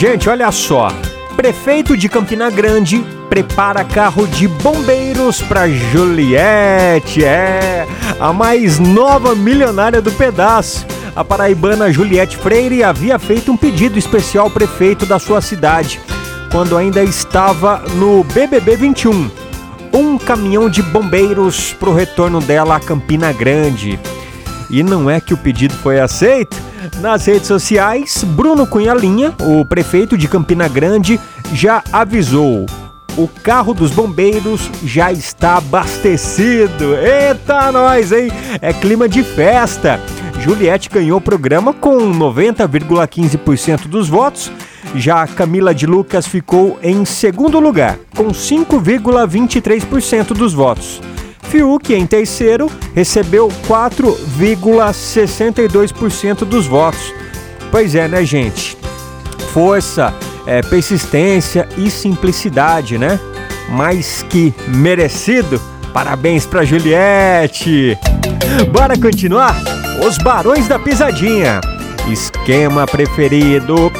Gente, olha só. Prefeito de Campina Grande prepara carro de bombeiros para Juliette. É, a mais nova milionária do pedaço. A paraibana Juliette Freire havia feito um pedido especial ao prefeito da sua cidade, quando ainda estava no BBB 21. Um caminhão de bombeiros para o retorno dela a Campina Grande. E não é que o pedido foi aceito? Nas redes sociais, Bruno Cunha Linha, o prefeito de Campina Grande, já avisou. O carro dos bombeiros já está abastecido. Eita, nós, hein? É clima de festa. Juliette ganhou o programa com 90,15% dos votos. Já Camila de Lucas ficou em segundo lugar, com 5,23% dos votos. Fiuk, em terceiro, recebeu 4,62% dos votos. Pois é, né, gente? Força, é, persistência e simplicidade, né? Mais que merecido. Parabéns pra Juliette! Bora continuar? Os Barões da Pisadinha. Esquema preferido